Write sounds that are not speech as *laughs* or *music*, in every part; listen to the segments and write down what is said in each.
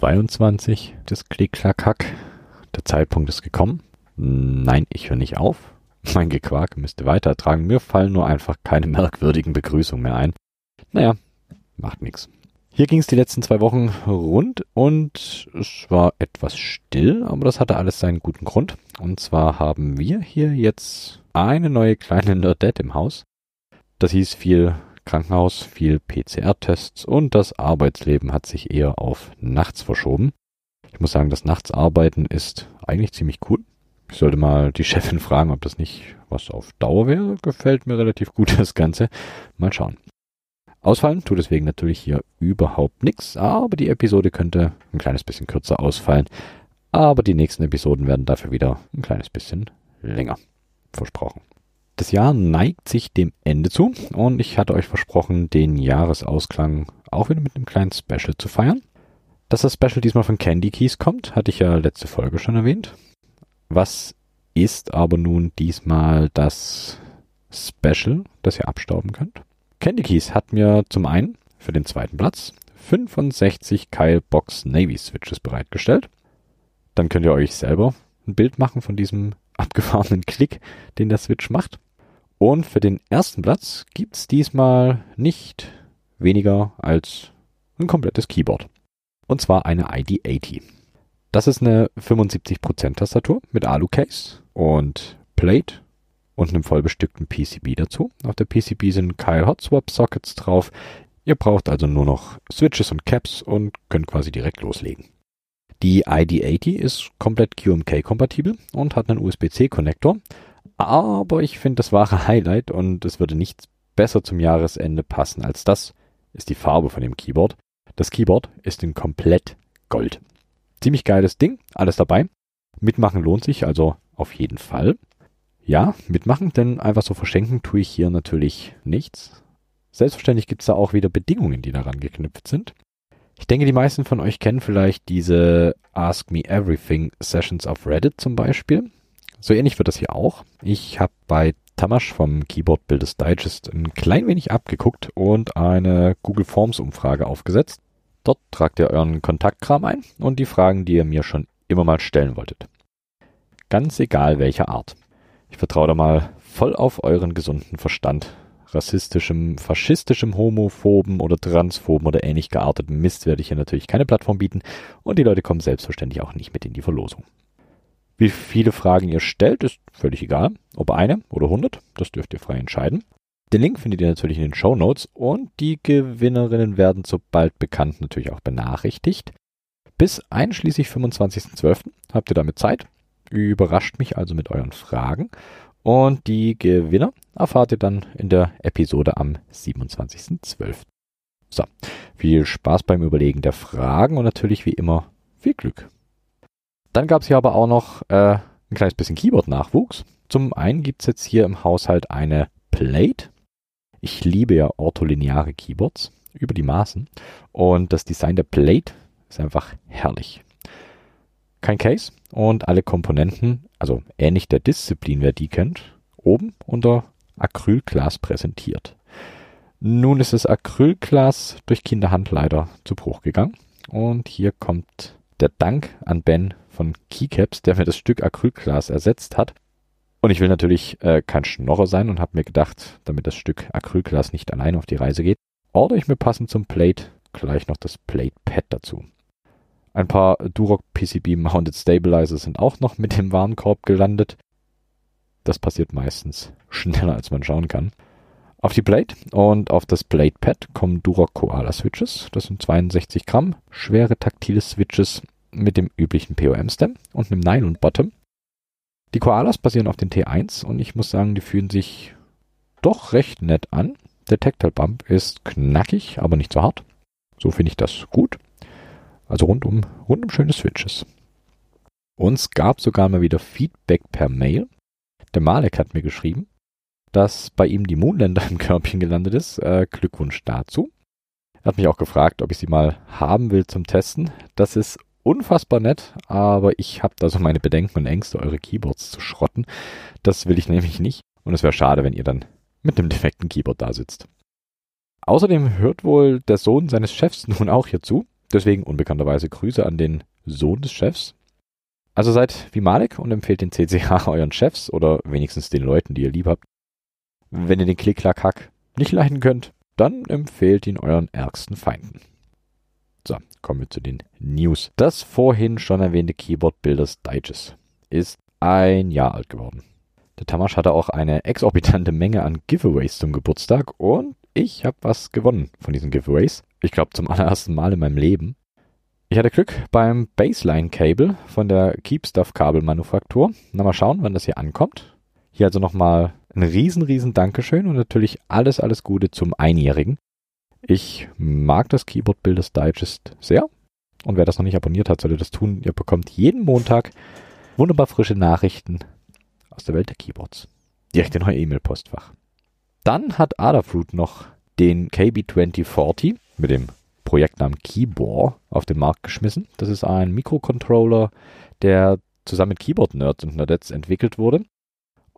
22 des Klick-Klack-Hack. Der Zeitpunkt ist gekommen. Nein, ich höre nicht auf. *laughs* Mein Gequark müsste weitertragen. Mir fallen nur einfach keine merkwürdigen Begrüßungen mehr ein. Naja, macht nichts. Hier ging es die letzten zwei Wochen rund und es war etwas still, aber das hatte alles seinen guten Grund. Und zwar haben wir hier jetzt eine neue kleine Nerdette im Haus. Das hieß viel Krankenhaus, viel PCR-Tests und das Arbeitsleben hat sich eher auf nachts verschoben. Ich muss sagen, das Nachtsarbeiten ist eigentlich ziemlich cool. Ich sollte mal die *laughs* Chefin fragen, ob das nicht was auf Dauer wäre. Gefällt mir relativ gut das Ganze. Mal schauen. Ausfallen tut deswegen natürlich hier überhaupt nichts, aber die Episode könnte ein kleines bisschen kürzer ausfallen. Aber die nächsten Episoden werden dafür wieder ein kleines bisschen länger. Versprochen. Das Jahr neigt sich dem Ende zu und ich hatte euch versprochen, den Jahresausklang auch wieder mit einem kleinen Special zu feiern. Dass das Special diesmal von Candy Keys kommt, hatte ich ja letzte Folge schon erwähnt. Was ist aber nun diesmal das Special, das ihr abstauben könnt? Candy Keys hat mir zum einen für den zweiten Platz 65 Kyle Box Navy Switches bereitgestellt. Dann könnt ihr euch selber ein Bild machen von diesem *laughs* abgefahrenen Klick, den der Switch macht. Und für den ersten Platz gibt's diesmal nicht weniger als ein komplettes Keyboard. Und zwar eine ID80. Das ist eine 75% Tastatur mit Alu-Case und Plate und einem vollbestückten PCB dazu. Auf der PCB sind Kyle Hot Swap Sockets drauf. Ihr braucht also nur noch Switches und Caps und könnt quasi direkt loslegen. Die ID80 ist komplett QMK-kompatibel und hat einen USB-C-Konnektor. Aber ich finde das wahre Highlight und es würde nichts besser zum Jahresende passen als das, ist die Farbe von dem Keyboard. Das Keyboard ist in komplett Gold. Ziemlich geiles Ding, alles dabei. Mitmachen lohnt sich also auf jeden Fall. Ja, mitmachen, denn einfach so verschenken tue ich hier natürlich nichts. Selbstverständlich gibt es da auch wieder Bedingungen, die daran geknüpft sind. Ich denke, die meisten von euch kennen vielleicht diese Ask Me Everything Sessions auf Reddit zum Beispiel. So ähnlich wird das hier auch. Ich habe bei Tamash vom Keyboard Builders Digest ein klein wenig abgeguckt und eine Google Forms Umfrage aufgesetzt. Dort tragt ihr euren Kontaktkram ein und die Fragen, die ihr mir schon immer mal stellen wolltet. Ganz egal welcher Art. Ich vertraue da mal voll auf euren gesunden Verstand. Rassistischem, faschistischem, homophoben oder transphoben oder ähnlich gearteten Mist werde ich hier natürlich keine Plattform bieten und die Leute kommen selbstverständlich auch nicht mit in die Verlosung. Wie viele Fragen ihr stellt, ist völlig egal. Ob eine oder hundert, das dürft ihr frei entscheiden. Den Link findet ihr natürlich in den Show Notes und die Gewinnerinnen werden sobald bekannt natürlich auch benachrichtigt. Bis einschließlich 25.12. habt ihr damit Zeit. Überrascht mich also mit euren Fragen. Und die Gewinner erfahrt ihr dann in der Episode am 27.12. So, viel Spaß beim Überlegen der Fragen und natürlich wie immer viel Glück. Dann gab es hier aber auch noch äh, ein kleines bisschen Keyboard-Nachwuchs. Zum einen gibt es jetzt hier im Haushalt eine Plate. Ich liebe ja ortholineare Keyboards über die Maßen. Und das Design der Plate ist einfach herrlich kein Case und alle Komponenten, also ähnlich der Disziplin, wer die kennt, oben unter Acrylglas präsentiert. Nun ist das Acrylglas durch Kinderhand leider zu Bruch gegangen und hier kommt der Dank an Ben von Keycaps, der mir das Stück Acrylglas ersetzt hat. Und ich will natürlich äh, kein Schnorrer sein und habe mir gedacht, damit das Stück Acrylglas nicht allein auf die Reise geht, ordere ich mir passend zum Plate gleich noch das Plate Pad dazu. Ein paar Duroc PCB Mounted Stabilizer sind auch noch mit dem Warenkorb gelandet. Das passiert meistens schneller, als man schauen kann. Auf die Blade und auf das Blade Pad kommen Duroc Koala Switches. Das sind 62 Gramm schwere taktile Switches mit dem üblichen POM-Stem und einem Nylon Bottom. Die Koalas basieren auf den T1 und ich muss sagen, die fühlen sich doch recht nett an. Der Tactile Bump ist knackig, aber nicht so hart. So finde ich das gut. Also rundum, rundum schöne Switches. Uns gab sogar mal wieder Feedback per Mail. Der Malek hat mir geschrieben, dass bei ihm die Mondländer *laughs* im Körbchen gelandet ist. Äh, Glückwunsch dazu. Er hat mich auch gefragt, ob ich sie mal haben will zum Testen. Das ist unfassbar nett, aber ich habe da so meine Bedenken und Ängste, eure Keyboards zu schrotten. Das will ich nämlich nicht. Und es wäre schade, wenn ihr dann mit einem defekten Keyboard da sitzt. Außerdem hört wohl der Sohn seines Chefs nun auch hier zu. Deswegen unbekannterweise Grüße an den Sohn des Chefs. Also seid wie Malik und empfehlt den CCH *laughs* euren Chefs oder wenigstens den Leuten, die ihr lieb habt. Wenn ihr den Klick-Klack-Hack nicht leiden könnt, dann empfehlt ihn euren ärgsten Feinden. So, kommen wir zu den News. Das vorhin schon erwähnte Keyboard Builders Digest ist ein Jahr alt geworden. Der Tamasch hatte auch eine exorbitante Menge an Giveaways zum Geburtstag und ich habe was gewonnen von diesen Giveaways. Ich glaube zum allerersten Mal in meinem Leben. Ich hatte Glück beim Baseline-Cable von der Keepstuff-Kabelmanufaktur. Na mal schauen, wann das hier ankommt. Hier also nochmal ein riesen, riesen Dankeschön und natürlich alles, alles Gute zum Einjährigen. Ich mag das Keyboard Builders Digest sehr. Und wer das noch nicht abonniert hat, sollte das tun. Ihr bekommt jeden Montag wunderbar frische Nachrichten aus der Welt der Keyboards. Direkt in euer E-Mail-Postfach. Dann hat Adafruit noch den KB2040 mit dem Projektnamen Keyboard auf den Markt geschmissen. Das ist ein Mikrocontroller, der zusammen mit Keyboard Nerds und Nerdettes entwickelt wurde.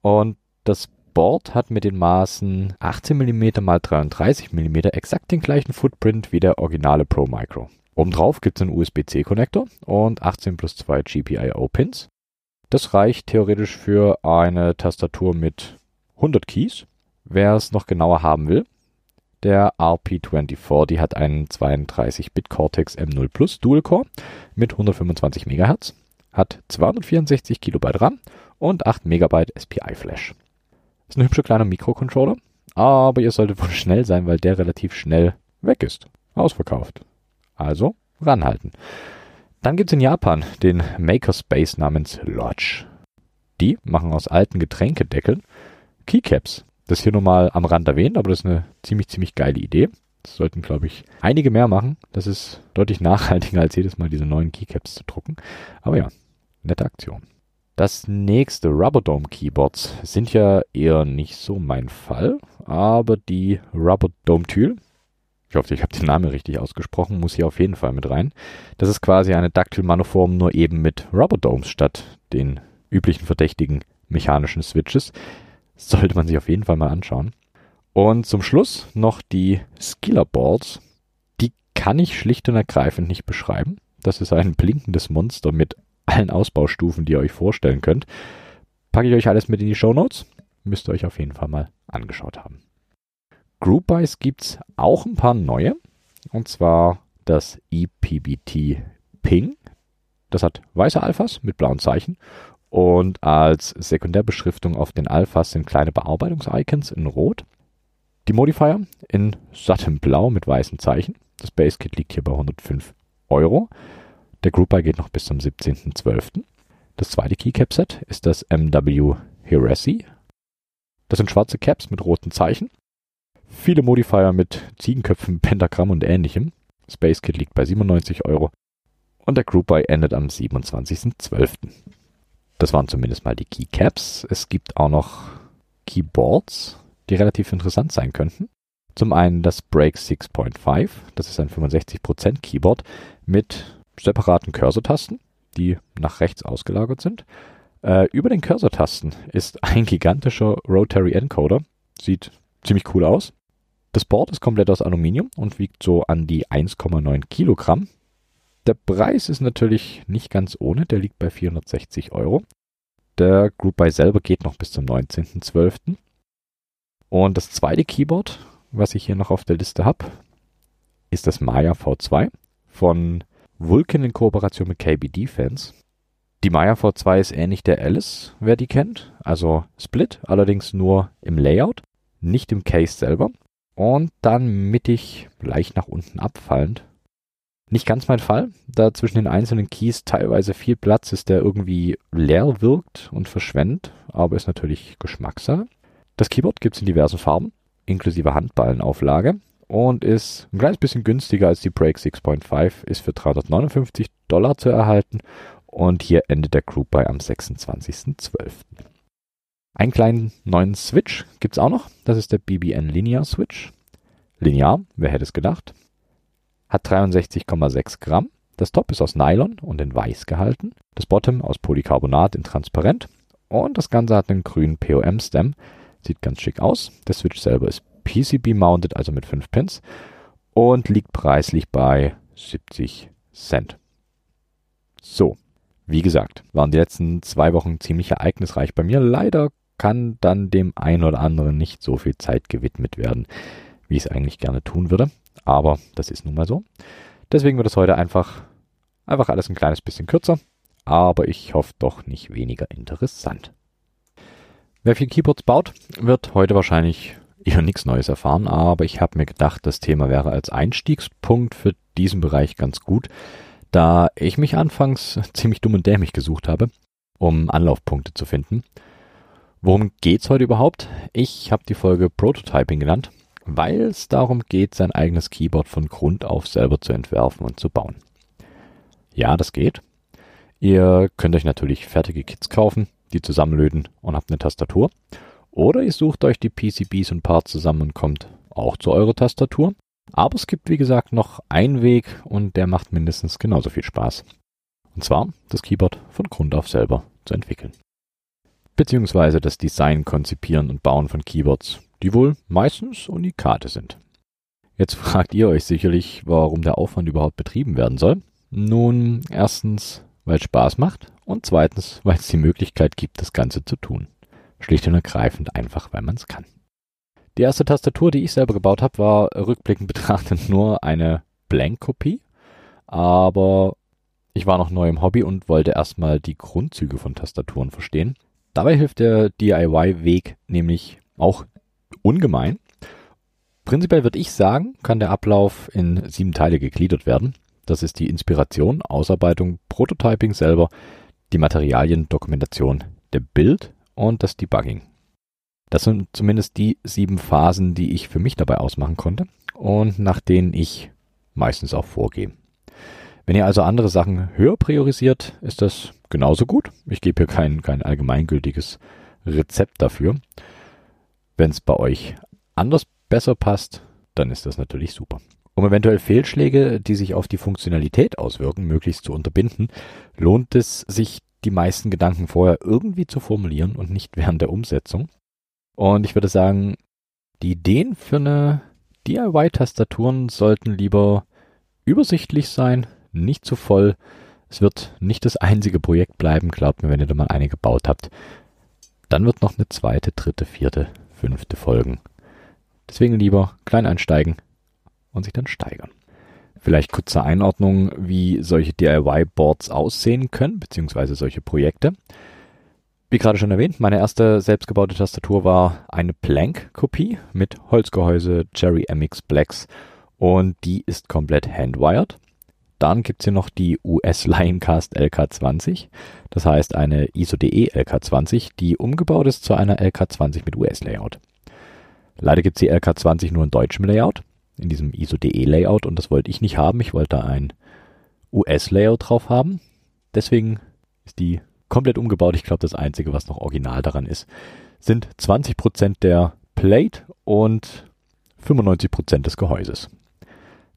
Und das Board hat mit den Maßen 18 mm x 33 mm exakt den gleichen Footprint wie der originale Pro Micro. Obendrauf gibt es einen USB-C-Konnektor und 18 plus 2 GPIO-Pins. Das reicht theoretisch für eine Tastatur mit 100 Keys. Wer es noch genauer haben will, der RP24, die hat einen 32-Bit Cortex M0 Plus Dual Core mit 125 MHz, hat 264 KB RAM und 8 MB SPI Flash. Ist ein hübscher kleiner Mikrocontroller, aber ihr solltet wohl schnell sein, weil der relativ schnell weg ist. Ausverkauft. Also ranhalten. Dann gibt es in Japan den Makerspace namens Lodge. Die machen aus alten Getränkedeckeln Keycaps. Das hier nur mal am Rand erwähnt, aber das ist eine ziemlich, ziemlich geile Idee. Das sollten, glaube ich, einige mehr machen. Das ist deutlich nachhaltiger, als jedes Mal diese neuen Keycaps zu drucken. Aber ja, nette Aktion. Das nächste Rubberdome Keyboards sind ja eher nicht so mein Fall, aber die Rubberdome Tül, ich hoffe, ich habe den Namen richtig ausgesprochen, muss hier auf jeden Fall mit rein. Das ist quasi eine Dactyl-Manoform, nur eben mit Rubberdomes statt den üblichen verdächtigen mechanischen Switches. Sollte man sich auf jeden Fall mal anschauen. Und zum Schluss noch die Skiller Boards. Die kann ich schlicht und ergreifend nicht beschreiben. Das ist ein blinkendes Monster mit allen Ausbaustufen, die ihr euch vorstellen könnt. Packe ich euch alles mit in die Show Notes. Müsst ihr euch auf jeden Fall mal angeschaut haben. Group Buys gibt es auch ein paar neue. Und zwar das EPBT Ping. Das hat weiße Alphas mit blauen Zeichen. Und als Sekundärbeschriftung auf den Alphas sind kleine Bearbeitungs-Icons in Rot. Die Modifier in sattem Blau mit weißen Zeichen. Das Base-Kit liegt hier bei 105 Euro. Der Group Buy geht noch bis zum 17.12. Das zweite Keycap-Set ist das MW Heresy. Das sind schwarze Caps mit roten Zeichen. Viele Modifier mit Ziegenköpfen, Pentagramm und ähnlichem. Space Kit liegt bei 97 Euro. Und der Group Buy endet am 27.12. Das waren zumindest mal die Keycaps. Es gibt auch noch Keyboards, die relativ interessant sein könnten. Zum einen das Break 6.5. Das ist ein 65% Keyboard mit separaten Cursor-Tasten, die nach rechts ausgelagert sind. Äh, über den Cursor-Tasten ist ein gigantischer Rotary Encoder. Sieht ziemlich cool aus. Das Board ist komplett aus Aluminium und wiegt so an die 1,9 Kilogramm. Der Preis ist natürlich nicht ganz ohne, der liegt bei 460 Euro. Der Group Buy selber geht noch bis zum 19.12. Und das zweite Keyboard, was ich hier noch auf der Liste habe, ist das Maya V2 von Vulcan in Kooperation mit KB Defense. Die Maya V2 ist ähnlich der Alice, wer die kennt. Also Split, allerdings nur im Layout, nicht im Case selber. Und dann mittig leicht nach unten abfallend. Nicht ganz mein Fall, da zwischen den einzelnen Keys teilweise viel Platz ist, der irgendwie leer wirkt und verschwendet, aber ist natürlich Geschmackssache. Das Keyboard gibt es in diversen Farben, inklusive Handballenauflage und ist ein kleines bisschen günstiger als die Break 6.5, ist für 359 Dollar zu erhalten und hier endet der Group Buy am 26.12. Einen kleinen neuen Switch gibt es auch noch, das ist der BBN Linear Switch. Linear, wer hätte es gedacht? Hat 63,6 Gramm. Das Top ist aus Nylon und in weiß gehalten. Das Bottom aus Polycarbonat in transparent. Und das Ganze hat einen grünen POM-Stem. Sieht ganz schick aus. Der Switch selber ist PCB-mounted, also mit 5 Pins und liegt preislich bei 70 Cent. So, wie gesagt, waren die letzten zwei Wochen ziemlich ereignisreich bei mir. Leider kann dann dem einen oder anderen nicht so viel Zeit gewidmet werden, wie ich es eigentlich gerne tun würde. Aber das ist nun mal so. Deswegen wird es heute einfach, einfach alles ein kleines bisschen kürzer. Aber ich hoffe doch nicht weniger interessant. Wer viel Keyboards baut, wird heute wahrscheinlich eher nichts Neues erfahren, aber ich habe mir gedacht, das Thema wäre als Einstiegspunkt für diesen Bereich ganz gut, da ich mich anfangs *laughs* ziemlich dumm und dämlich gesucht habe, um Anlaufpunkte zu finden. Worum geht's heute überhaupt? Ich habe die Folge Prototyping genannt, weil es darum geht, sein eigenes Keyboard von Grund auf selber zu entwerfen und zu bauen. Ja, das geht. Ihr könnt euch natürlich fertige Kits kaufen, die zusammenlöten und habt eine Tastatur. Oder ihr sucht euch die PCBs und Parts zusammen und kommt auch zu eurer Tastatur. Aber es gibt, wie gesagt, noch einen Weg und der macht mindestens genauso viel Spaß. Und zwar das Keyboard von Grund auf selber zu entwickeln. Beziehungsweise das Design, Konzipieren und Bauen von Keyboards, die wohl meistens Unikate sind. Jetzt fragt ihr euch sicherlich, warum der Aufwand überhaupt betrieben werden soll. Nun, erstens, weil es Spaß macht und zweitens, weil es die Möglichkeit gibt, das Ganze zu tun. Schlicht und ergreifend einfach, weil man es kann. Die erste Tastatur, die ich selber gebaut habe, war rückblickend betrachtet *laughs* nur eine Blank-Kopie, aber ich war noch neu im Hobby und wollte erstmal die Grundzüge von Tastaturen verstehen. Dabei hilft der DIY-Weg nämlich auch ungemein. Prinzipiell würde ich sagen, kann der Ablauf in sieben Teile gegliedert werden. Das ist die Inspiration, Ausarbeitung, Prototyping selber, die Materialien, Dokumentation, der Bild und das Debugging. Das sind zumindest die sieben Phasen, die ich für mich dabei ausmachen konnte und nach denen ich meistens auch vorgehe. Wenn ihr also andere Sachen höher priorisiert, ist das genauso gut. Ich gebe hier kein, kein allgemeingültiges Rezept dafür. Wenn es bei euch anders besser passt, dann ist das natürlich super. Um eventuell Fehlschläge, die sich auf die Funktionalität auswirken, möglichst zu unterbinden, lohnt es sich, die meisten Gedanken vorher irgendwie zu formulieren und nicht während der Umsetzung. Und ich würde sagen, die Ideen für eine DIY-Tastaturen sollten lieber übersichtlich sein, nicht zu voll. Es wird nicht das einzige Projekt bleiben, glaubt mir, wenn ihr da mal eine gebaut habt. Dann wird noch eine zweite, dritte, vierte, fünfte folgen. Deswegen lieber klein einsteigen und sich dann steigern. Vielleicht kurze Einordnung, wie solche DIY-Boards aussehen können, beziehungsweise solche Projekte. Wie gerade schon erwähnt, meine erste selbstgebaute Tastatur war eine Plank-Kopie mit Holzgehäuse Cherry MX Blacks und die ist komplett handwired. Dann gibt's hier noch die US Lioncast LK20, das heißt eine ISO-DE LK20, die umgebaut ist zu einer LK20 mit US-Layout. Leider gibt's die LK20 nur in deutschem Layout, in diesem ISO-DE-Layout und das wollte ich nicht haben. Ich wollte ein US-Layout drauf haben. Deswegen ist die komplett umgebaut. Ich glaube, das Einzige, was noch original daran ist, sind 20% der Plate und 95% des Gehäuses.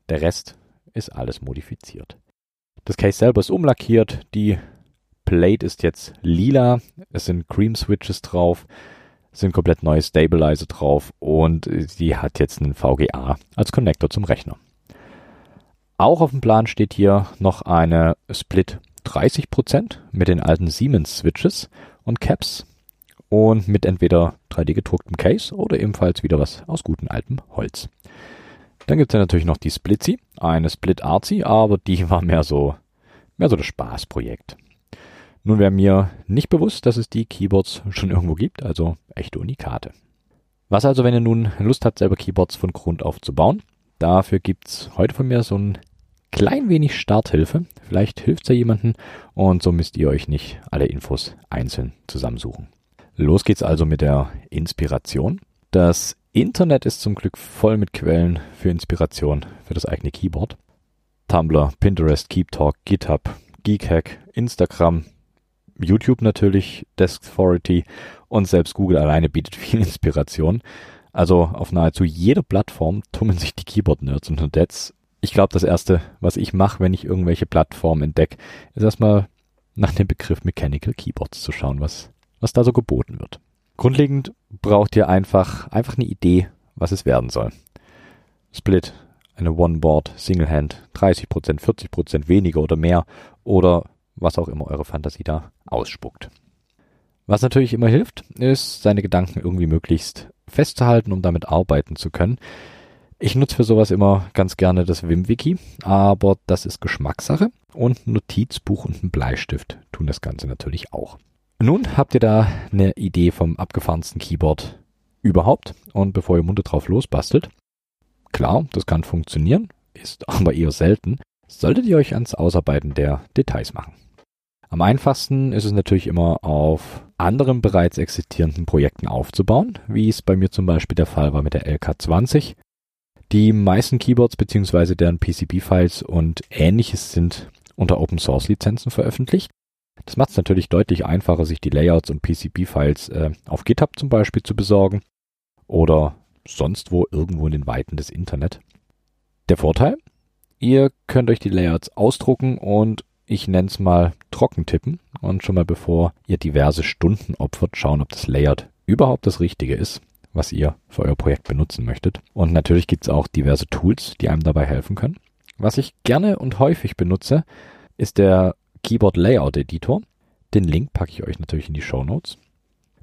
Der Rest ist alles modifiziert. Das Case selber ist umlackiert, die Plate ist jetzt lila, es sind Cream Switches drauf, sind komplett neue Stabilizer drauf und die hat jetzt einen VGA als Connector zum Rechner. Auch auf dem Plan steht hier noch eine Split 30% mit den alten Siemens Switches und Caps und mit entweder 3D gedrucktem Case oder ebenfalls wieder was aus gutem altem Holz. Dann gibt es ja natürlich noch die Splitzy, eine Split Artsy, aber die *laughs* war mehr so, mehr so das Spaßprojekt. Nun wäre mir nicht bewusst, dass es die Keyboards schon irgendwo gibt, also echte Unikate. Was also, wenn ihr nun Lust habt, selber Keyboards von Grund auf zu bauen? Dafür gibt's heute von mir so ein klein wenig Starthilfe. Vielleicht hilft's ja jemanden und so müsst ihr euch nicht alle Infos einzeln zusammensuchen. Los geht's also mit der Inspiration. Das Internet ist zum Glück voll mit Quellen für Inspiration für das eigene Keyboard. Tumblr, Pinterest, KeepTalk, GitHub, Geekhack, Instagram, YouTube natürlich, Deskauthority und selbst Google alleine bietet *laughs* viel Inspiration. Also auf nahezu jeder Plattform tummeln sich die Keyboard-Nerds und Nerdettes. Ich glaube, das erste, was ich mache, wenn ich irgendwelche Plattformen entdecke, ist erstmal nach dem Begriff Mechanical Keyboards zu schauen, was, was da so geboten wird. Grundlegend braucht ihr einfach, einfach eine Idee was es werden soll. Split, eine One-Board, Single-Hand, 30%, 40% weniger oder mehr oder was auch immer eure Fantasie da ausspuckt. Was natürlich immer hilft, ist, seine Gedanken irgendwie möglichst festzuhalten, um damit arbeiten zu können. Ich nutze für sowas immer ganz gerne das WimWiki, aber das ist Geschmackssache und ein Notizbuch und ein Bleistift tun das Ganze natürlich auch. Nun habt ihr da eine Idee vom abgefahrensten Keyboard überhaupt und bevor ihr munter drauf losbastelt, klar, das kann funktionieren, ist aber eher selten, solltet ihr euch ans Ausarbeiten der Details machen. Am einfachsten ist es natürlich immer auf anderen bereits existierenden Projekten aufzubauen, wie es bei mir zum Beispiel der Fall war mit der LK20. Die meisten Keyboards bzw. deren PCB-Files und ähnliches sind unter Open Source Lizenzen veröffentlicht. Das macht es natürlich deutlich einfacher, sich die Layouts und PCB-Files äh, auf GitHub zum Beispiel zu besorgen oder sonst wo irgendwo in den Weiten des Internet. Der Vorteil? Ihr könnt euch die Layouts ausdrucken und ich nenne es mal trocken tippen und schon mal bevor ihr diverse Stunden opfert, schauen, ob das Layout überhaupt das Richtige ist, was ihr für euer Projekt benutzen möchtet. Und natürlich gibt es auch diverse Tools, die einem dabei helfen können. Was ich gerne und häufig benutze, ist der Keyboard Layout Editor. Den Link packe ich euch natürlich in die Show Notes.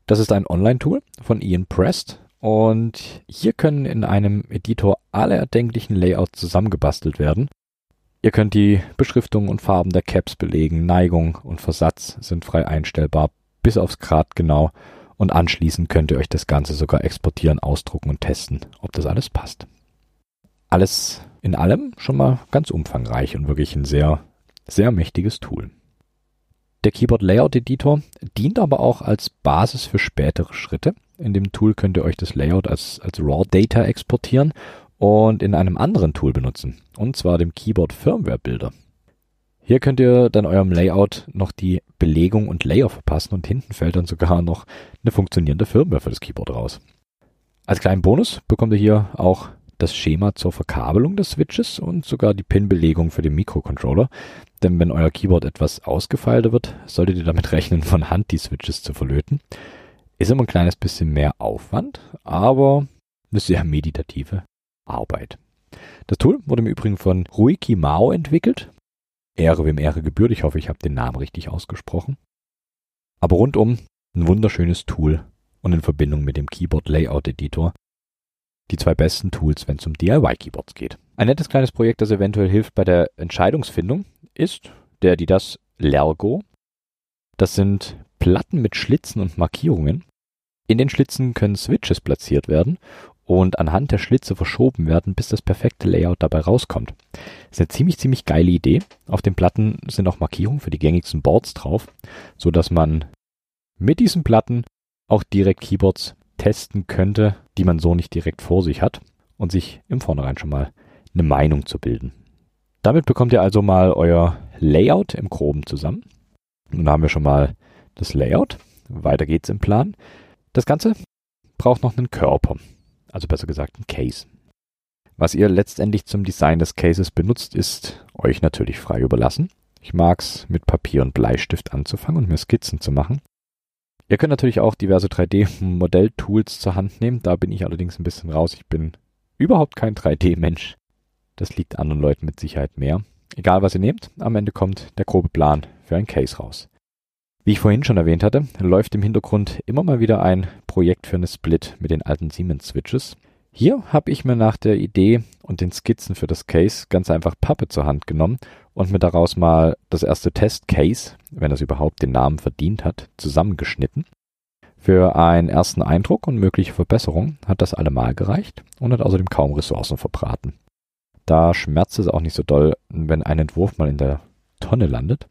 Das ist ein Online-Tool von Ian Prest und hier können in einem Editor alle erdenklichen Layouts zusammengebastelt werden Ihr könnt die Beschriftungen und Farben der Caps belegen, Neigung und Versatz sind frei einstellbar, bis aufs Grad genau. Und anschließend könnt ihr euch das Ganze sogar exportieren, ausdrucken und testen, ob das alles passt. Alles in allem schon mal ganz umfangreich und wirklich ein sehr, sehr mächtiges Tool. Der Keyboard Layout Editor dient aber auch als Basis für spätere Schritte. In dem Tool könnt ihr euch das Layout als, als Raw Data exportieren und in einem anderen Tool benutzen, und zwar dem Keyboard Firmware Builder. Hier könnt ihr dann eurem Layout noch die Belegung und Layer verpassen und hinten fällt dann sogar noch eine funktionierende Firmware für das Keyboard raus. Als kleinen Bonus bekommt ihr hier auch das Schema zur Verkabelung des Switches und sogar die Pin-Belegung für den Mikrocontroller. Denn wenn euer Keyboard etwas ausgefeilter wird, solltet ihr damit rechnen, von Hand die Switches zu verlöten. Ist immer ein kleines bisschen mehr Aufwand, aber eine sehr meditative Arbeit. Das Tool wurde im Übrigen von Ruiki Mao entwickelt. Ehre wem Ehre gebührt. Ich hoffe, ich habe den Namen richtig ausgesprochen. Aber rundum ein wunderschönes Tool und in Verbindung mit dem Keyboard Layout Editor die zwei besten Tools, wenn es um DIY-Keyboards geht. Ein nettes kleines Projekt, das eventuell hilft bei der Entscheidungsfindung, ist der, die das Lergo. Das sind Platten mit Schlitzen und Markierungen. In den Schlitzen können Switches platziert werden und anhand der Schlitze verschoben werden, bis das perfekte Layout dabei rauskommt. Das ist eine ziemlich, ziemlich geile Idee. Auf den Platten sind auch Markierungen für die gängigsten Boards drauf, so dass man mit diesen Platten auch direkt Keyboards testen könnte, die man so nicht direkt vor sich hat und sich im Vornherein schon mal eine Meinung zu bilden. Damit bekommt ihr also mal euer Layout im Groben zusammen. Nun haben wir schon mal das Layout. Weiter geht's im Plan. Das Ganze braucht noch einen Körper also besser gesagt ein Case. Was ihr letztendlich zum Design des Cases benutzt, ist euch natürlich frei überlassen. Ich mag's mit Papier und Bleistift anzufangen und mir Skizzen zu machen. Ihr könnt natürlich auch diverse 3D-Modelltools zur Hand nehmen. Da bin ich allerdings ein bisschen raus. Ich bin überhaupt kein 3D-Mensch. Das liegt anderen Leuten mit Sicherheit mehr. Egal was ihr nehmt, am Ende kommt der grobe Plan für ein Case raus. Wie ich vorhin schon erwähnt hatte, läuft im Hintergrund immer mal wieder ein Projekt für eine Split mit den alten Siemens Switches. Hier habe ich mir nach der Idee und den Skizzen für das Case ganz einfach Pappe zur Hand genommen und mir daraus mal das erste Test-Case, wenn es überhaupt den Namen verdient hat, zusammengeschnitten. Für einen ersten Eindruck und mögliche Verbesserung hat das allemal gereicht und hat außerdem kaum Ressourcen verbraten. Da schmerzt es auch nicht so doll, wenn ein Entwurf mal in der Tonne landet.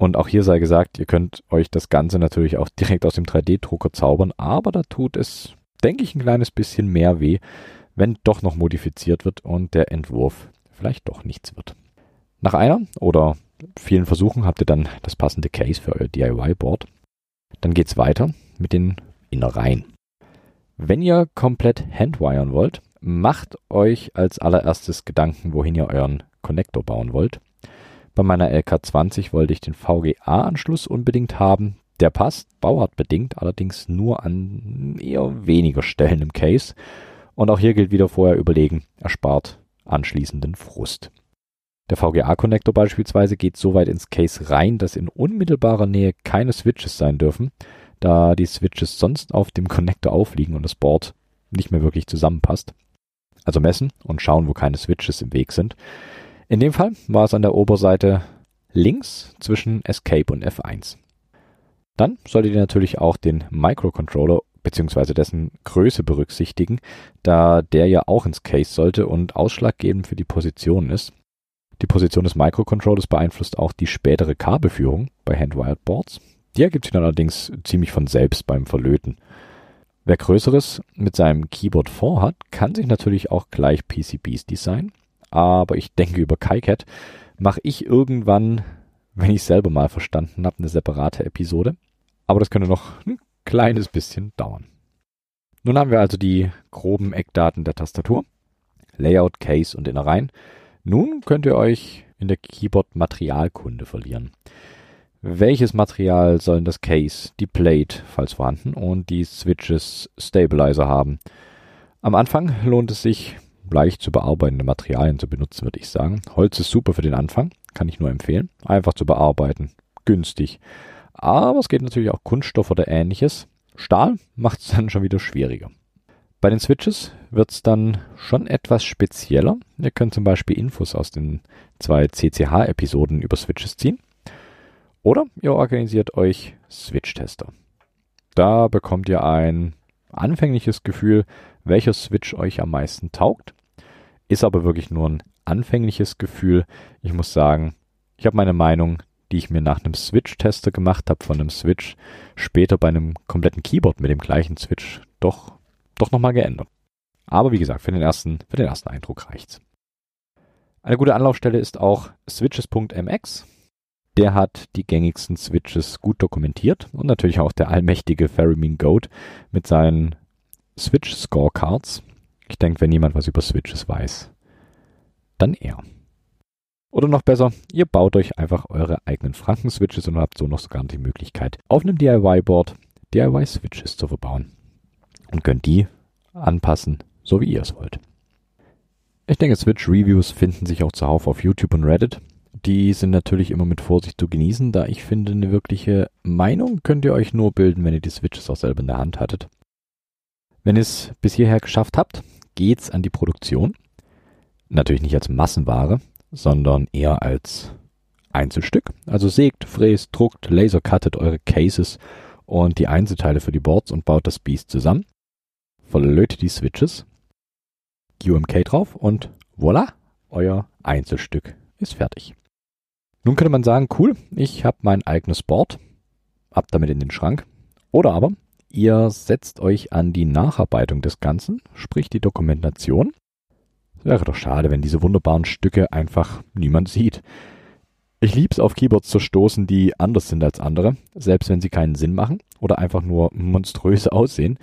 Und auch hier sei gesagt, ihr könnt euch das Ganze natürlich auch direkt aus dem 3D-Drucker zaubern, aber da tut es, denke ich, ein kleines bisschen mehr weh, wenn doch noch modifiziert wird und der Entwurf vielleicht doch nichts wird. Nach einer oder vielen Versuchen habt ihr dann das passende Case für euer DIY-Board. Dann geht's weiter mit den Innereien. Wenn ihr komplett handwiren wollt, macht euch als allererstes Gedanken, wohin ihr euren Connector bauen wollt. Bei meiner LK20 wollte ich den VGA-Anschluss unbedingt haben. Der passt, bauartbedingt, allerdings nur an eher weniger Stellen im Case. Und auch hier gilt wieder vorher überlegen, erspart anschließenden Frust. Der VGA-Connector beispielsweise geht so weit ins Case rein, dass in unmittelbarer Nähe keine Switches sein dürfen, da die Switches sonst auf dem Connector aufliegen und das Board nicht mehr wirklich zusammenpasst. Also messen und schauen, wo keine Switches im Weg sind. In dem Fall war es an der Oberseite links zwischen Escape und F1. Dann solltet ihr natürlich auch den Microcontroller bzw. dessen Größe berücksichtigen, da der ja auch ins Case sollte und ausschlaggebend für die Position ist. Die Position des Microcontrollers beeinflusst auch die spätere Kabelführung bei Handwired Boards. Die ergibt sich dann allerdings ziemlich von selbst beim Verlöten. Wer Größeres mit seinem Keyboard vorhat, kann sich natürlich auch gleich PCBs designen, aber ich denke über KiCad mache ich irgendwann, wenn ich selber mal verstanden habe, eine separate Episode. Aber das könnte noch ein kleines bisschen dauern. Nun haben wir also die groben Eckdaten der Tastatur, Layout, Case und Innereien. Nun könnt ihr euch in der Keyboard-Materialkunde verlieren. Welches Material sollen das Case, die Plate, falls vorhanden, und die Switches Stabilizer haben? Am Anfang lohnt es sich, leicht zu bearbeitende Materialien zu benutzen, würde ich sagen. Holz ist super für den Anfang, kann ich nur empfehlen. Einfach zu bearbeiten, günstig. Aber es geht natürlich auch Kunststoff oder ähnliches. Stahl macht es dann schon wieder schwieriger. Bei den Switches wird es dann schon etwas spezieller. Ihr könnt zum Beispiel Infos aus den zwei CCH-Episoden über Switches ziehen. Oder ihr organisiert euch Switch-Tester. Da bekommt ihr ein anfängliches Gefühl, welcher Switch euch am meisten taugt. Ist aber wirklich nur ein anfängliches Gefühl. Ich muss sagen, ich habe meine Meinung, die ich mir nach einem Switch-Tester gemacht habe von einem Switch, später bei einem kompletten Keyboard mit dem gleichen Switch doch, doch nochmal geändert. Aber wie gesagt, für den ersten, für den ersten Eindruck reicht's. Eine gute Anlaufstelle ist auch switches.mx. Der hat die gängigsten Switches gut dokumentiert und natürlich auch der allmächtige Ferrimine Goat mit seinen Switch Scorecards. Ich denke, wenn jemand was über Switches weiß, dann er. Oder noch besser, ihr baut euch einfach eure eigenen Franken-Switches und habt so noch sogar die Möglichkeit, auf einem DIY-Board DIY-Switches zu verbauen. Und könnt die anpassen, so wie ihr es wollt. Ich denke, Switch-Reviews finden sich auch zuhauf auf YouTube und Reddit. Die sind natürlich immer mit Vorsicht zu genießen, da ich finde, eine wirkliche Meinung könnt ihr euch nur bilden, wenn ihr die Switches auch selber in der Hand hattet. Wenn ihr es bis hierher geschafft habt, geht's an die Produktion. Natürlich nicht als Massenware, sondern eher als Einzelstück. Also sägt, fräst, druckt, lasercuttet eure Cases und die Einzelteile für die Boards und baut das Beast zusammen. Verlötet die Switches, UMK drauf und voilà, euer Einzelstück ist fertig. Nun könnte man sagen, cool, ich habe mein eigenes Board, ab damit in den Schrank. Oder aber ihr setzt euch an die Nacharbeitung des Ganzen, sprich die Dokumentation. Wäre doch schade, wenn diese wunderbaren Stücke einfach niemand sieht. Ich lieb's auf Keyboards zu stoßen, die anders sind als andere, selbst wenn sie keinen Sinn machen oder einfach nur monströs *laughs* aussehen.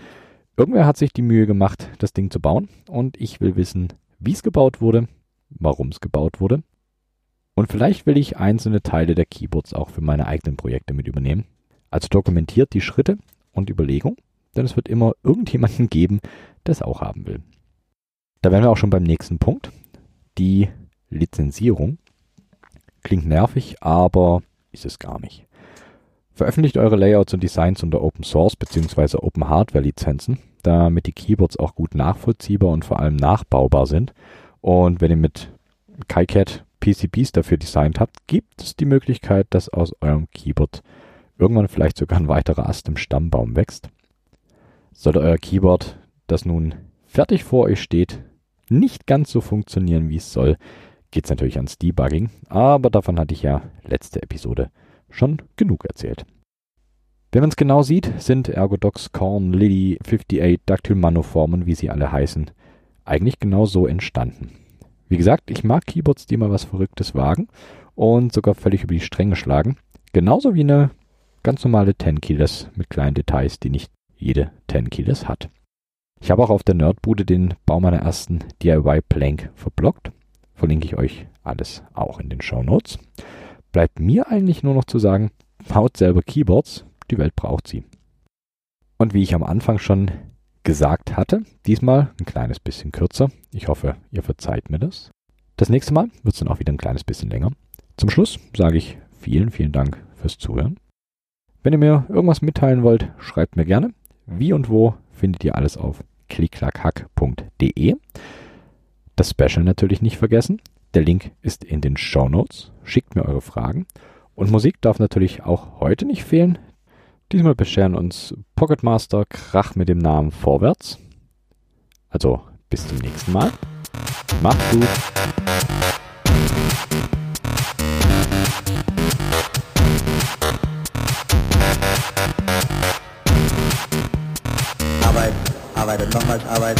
Irgendwer hat sich die Mühe gemacht, das Ding zu bauen und ich will wissen, wie es gebaut wurde, warum es gebaut wurde. Und vielleicht will ich einzelne Teile der Keyboards auch für meine eigenen Projekte mit übernehmen. Also dokumentiert die Schritte und Überlegung, denn es wird immer irgendjemanden *laughs* geben, der es auch haben will. Da wären wir auch schon beim nächsten Punkt. Die Lizenzierung. Klingt nervig, aber ist es gar nicht. Veröffentlicht eure Layouts und Designs unter Open Source bzw. Open Hardware Lizenzen, damit die Keyboards auch gut nachvollziehbar und vor allem nachbaubar sind. Und wenn ihr mit KiCad PCBs dafür designt habt, gibt es die Möglichkeit, dass aus eurem Keyboard irgendwann vielleicht sogar ein weiterer Ast im Stammbaum wächst. Sollte euer Keyboard, das nun fertig vor euch steht, nicht ganz so funktionieren, wie es soll, geht es natürlich ans Debugging, aber davon hatte ich ja letzte Episode schon genug erzählt. Wenn man es genau sieht, sind Ergodox, Korn, Liddy, 58, Dactyl Manoformen, wie sie alle heißen, eigentlich genau so entstanden. Wie gesagt, ich mag Keyboards, die mal was Verrücktes wagen und sogar völlig über die Stränge schlagen. Genauso wie eine ganz normale 10 Keyless mit kleinen Details, die nicht jede 10 Keyless hat. Ich habe auch auf der Nerdbude den Bau meiner ersten DIY Plank verblockt. Verlinke ich euch alles auch in den Show Notes. Bleibt mir eigentlich nur noch zu sagen, baut selber Keyboards, die Welt braucht sie. Und wie ich am Anfang schon gesagt hatte. Diesmal ein kleines bisschen kürzer. Ich hoffe, ihr verzeiht mir das. Das nächste Mal wird es dann auch wieder ein kleines bisschen länger. Zum Schluss sage ich vielen, vielen Dank fürs Zuhören. Wenn ihr mir irgendwas mitteilen wollt, schreibt mir gerne. Wie und wo findet ihr alles auf klicklackhack.de. Das Special natürlich nicht vergessen. Der Link ist in den Show Notes. Schickt mir eure Fragen. Und Musik darf natürlich auch heute nicht fehlen. Diesmal bescheren uns Pocketmaster Krach mit dem Namen Vorwärts. Also bis zum nächsten Mal. Macht's gut. Arbeit, Arbeit und nochmals Arbeit.